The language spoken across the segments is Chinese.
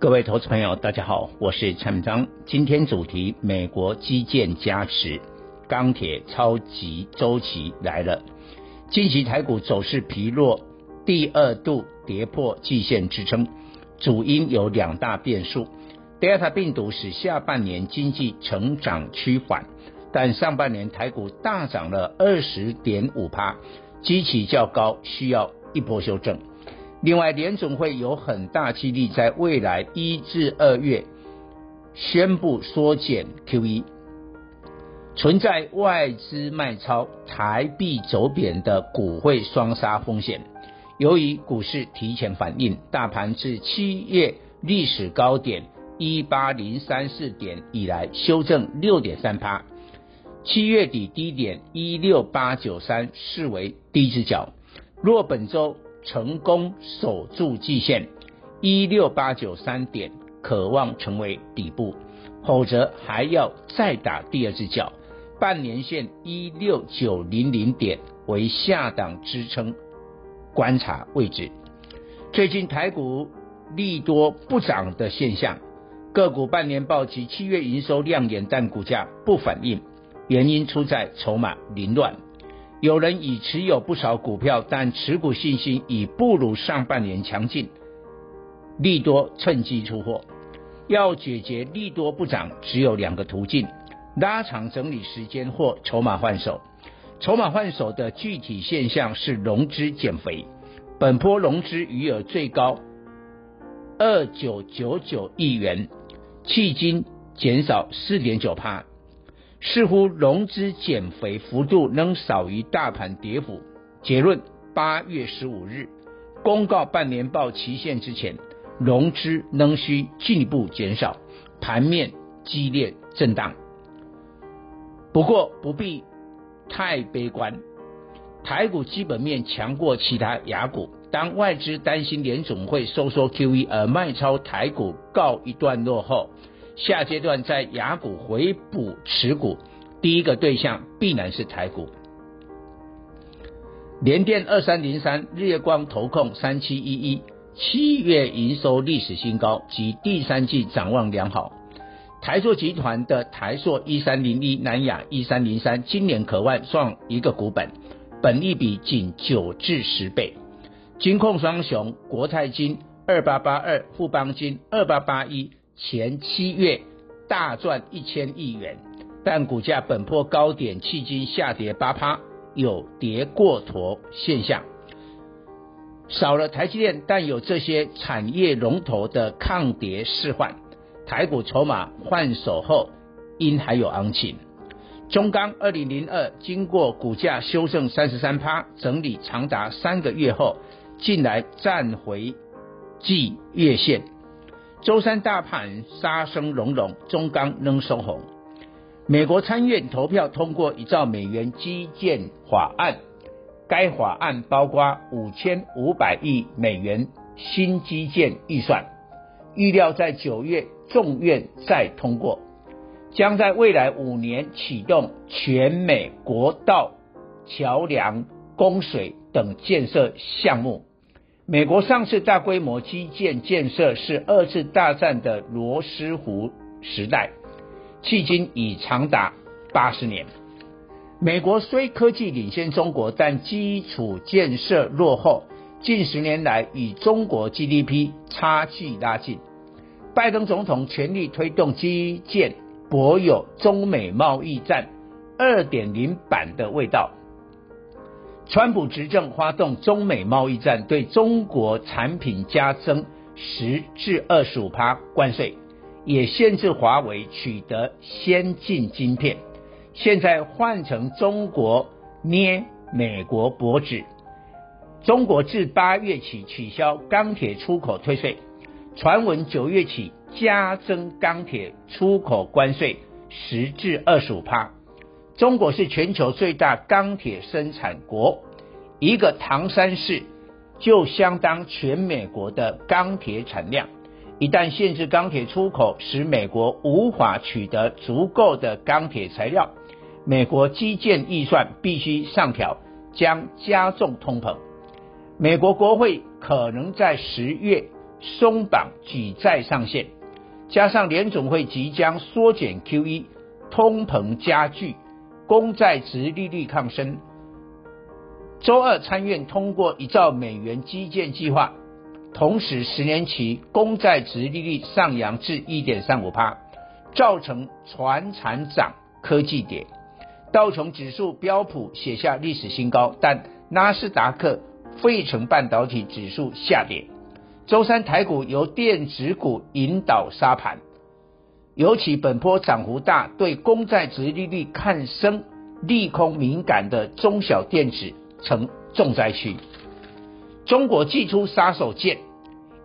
各位投资朋友，大家好，我是蔡明章。今天主题：美国基建加持，钢铁超级周期来了。近期台股走势疲弱，第二度跌破季线支撑，主因有两大变数：Delta 病毒使下半年经济成长趋缓，但上半年台股大涨了二十点五趴，基期较高，需要一波修正。另外，联总会有很大几率在未来一至二月宣布缩减 QE，存在外资卖超、台币走贬的股汇双杀风险。由于股市提前反应，大盘自七月历史高点一八零三四点以来修正六点三趴，七月底低点一六八九三视为低之角。若本周成功守住季线一六八九三点，渴望成为底部，否则还要再打第二只脚。半年线一六九零零点为下档支撑，观察位置。最近台股利多不涨的现象，个股半年报及七月营收亮眼，但股价不反应，原因出在筹码凌乱。有人已持有不少股票，但持股信心已不如上半年强劲，利多趁机出货。要解决利多不涨，只有两个途径：拉长整理时间或筹码换手。筹码换手的具体现象是融资减肥，本波融资余额最高二九九九亿元，迄今减少四点九趴。似乎融资减肥幅度仍少于大盘跌幅。结论：八月十五日公告半年报期限之前，融资仍需进一步减少，盘面激烈震荡。不过不必太悲观，台股基本面强过其他亚股。当外资担心联总会收缩 QE 而卖超台股告一段落后。下阶段在雅股回补持股，第一个对象必然是台股。联电二三零三、日月光投控三七一一，七月营收历史新高及第三季展望良好。台塑集团的台塑一三零一、南亚一三零三，今年可望创一个股本，本益比仅九至十倍。金控双雄国泰金二八八二、富邦金二八八一。前七月大赚一千亿元，但股价本波高点迄今下跌八趴，有跌过头现象。少了台积电，但有这些产业龙头的抗跌示范，台股筹码换手后，应还有行情。中钢二零零二经过股价修正三十三趴，整理长达三个月后，近来站回季月线。周三大盘杀声隆隆，中钢仍收红。美国参院投票通过一兆美元基建法案，该法案包括五千五百亿美元新基建预算，预料在九月众院再通过，将在未来五年启动全美国道、桥梁、供水等建设项目。美国上次大规模基建建设是二次大战的罗斯福时代，迄今已长达八十年。美国虽科技领先中国，但基础建设落后，近十年来与中国 GDP 差距拉近。拜登总统全力推动基建，颇有中美贸易战二点零版的味道。川普执政发动中美贸易战，对中国产品加征十至二十五趴关税，也限制华为取得先进晶片。现在换成中国捏美国脖子，中国自八月起取消钢铁出口退税，传闻九月起加征钢铁出口关税，十至二十五趴。中国是全球最大钢铁生产国，一个唐山市就相当全美国的钢铁产量。一旦限制钢铁出口，使美国无法取得足够的钢铁材料，美国基建预算必须上调，将加重通膨。美国国会可能在十月松绑举债上限，加上联总会即将缩减 QE，通膨加剧。公债殖利率抗升。周二参院通过一兆美元基建计划，同时十年期公债殖利率上扬至一点三五趴，造成船产涨、科技跌。道琼指数、标普写下历史新高，但纳斯达克、费城半导体指数下跌。周三台股由电子股引导杀盘。尤其本波涨幅大，对公债殖利率看升、利空敏感的中小电子成重灾区。中国祭出杀手锏，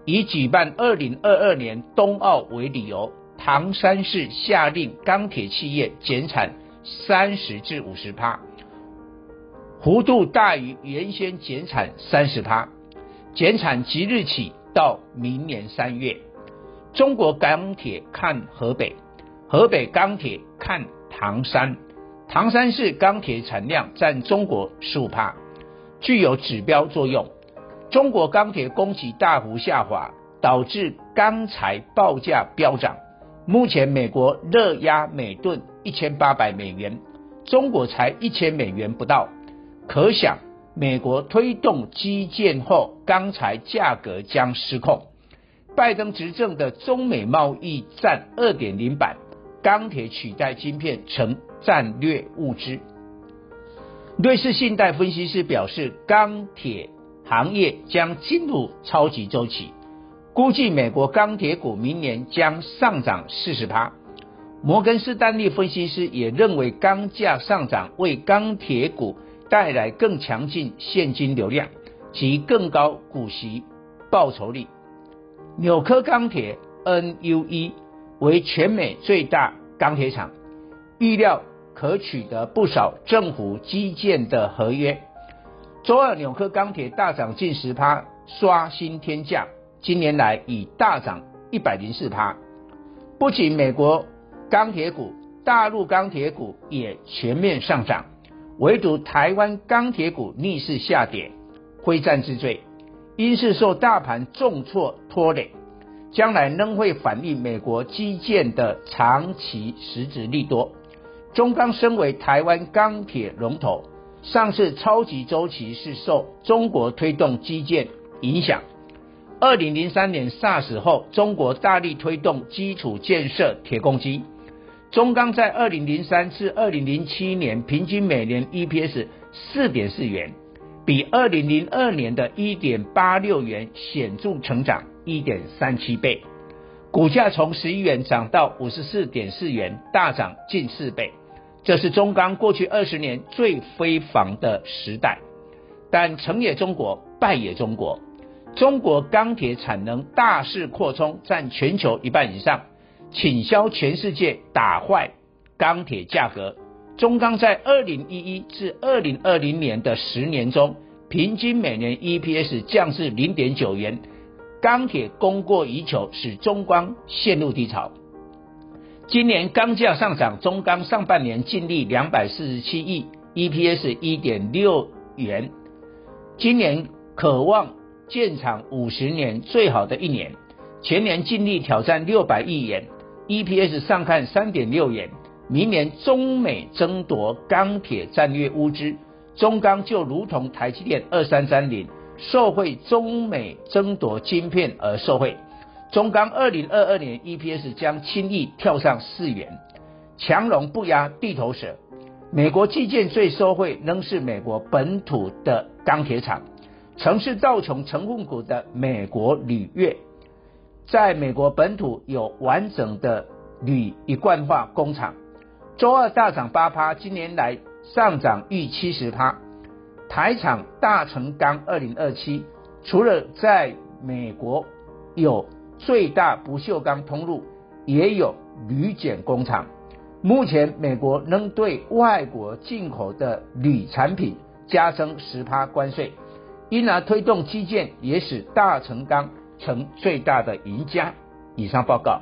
以举办二零二二年冬奥为理由，唐山市下令钢铁企业减产三十至五十趴，幅度大于原先减产三十趴，减产即日起到明年三月。中国钢铁看河北，河北钢铁看唐山，唐山市钢铁产量占中国十五趴，具有指标作用。中国钢铁供给大幅下滑，导致钢材报价飙涨。目前美国热压每吨一千八百美元，中国才一千美元不到，可想美国推动基建后，钢材价格将失控。拜登执政的中美贸易战二点零版，钢铁取代晶片成战略物资。瑞士信贷分析师表示，钢铁行业将进入超级周期，估计美国钢铁股明年将上涨四十趴。摩根士丹利分析师也认为，钢价上涨为钢铁股带来更强劲现金流量及更高股息报酬率。纽柯钢铁 （NUE） 为全美最大钢铁厂，预料可取得不少政府基建的合约。周二，纽柯钢铁大涨近十趴，刷新天价，今年来已大涨一百零四趴。不仅美国钢铁股，大陆钢铁股也全面上涨，唯独台湾钢铁股逆势下跌，非战之罪。因是受大盘重挫拖累，将来仍会反映美国基建的长期实质利多。中钢身为台湾钢铁龙头，上市超级周期是受中国推动基建影响。二零零三年 SARS 后，中国大力推动基础建设铁公鸡。中钢在二零零三至二零零七年平均每年 EPS 四点四元。比二零零二年的一点八六元显著成长一点三七倍，股价从十一元涨到五十四点四元，大涨近四倍。这是中钢过去二十年最辉煌的时代。但成也中国，败也中国。中国钢铁产能大势扩充，占全球一半以上，倾销全世界，打坏钢铁价格。中钢在二零一一至二零二零年的十年中，平均每年 EPS 降至零点九元，钢铁供过于求，使中钢陷入低潮。今年钢价上涨，中钢上半年净利两百四十七亿，EPS 一点六元，今年可望建厂五十年最好的一年，全年净利挑战六百亿元，EPS 上看三点六元。明年中美争夺钢铁战略物资，中钢就如同台积电二三三零受惠中美争夺晶片而受惠。中钢二零二二年 EPS 将轻易跳上四元，强龙不压地头蛇。美国基建最受惠仍是美国本土的钢铁厂，曾是道琼成分股的美国铝业，在美国本土有完整的铝一贯化工厂。周二大涨八趴，今年来上涨逾七十趴。台厂大成钢二零二七，除了在美国有最大不锈钢通路，也有铝碱工厂。目前美国仍对外国进口的铝产品加征十趴关税，因而推动基建也使大成钢成最大的赢家。以上报告。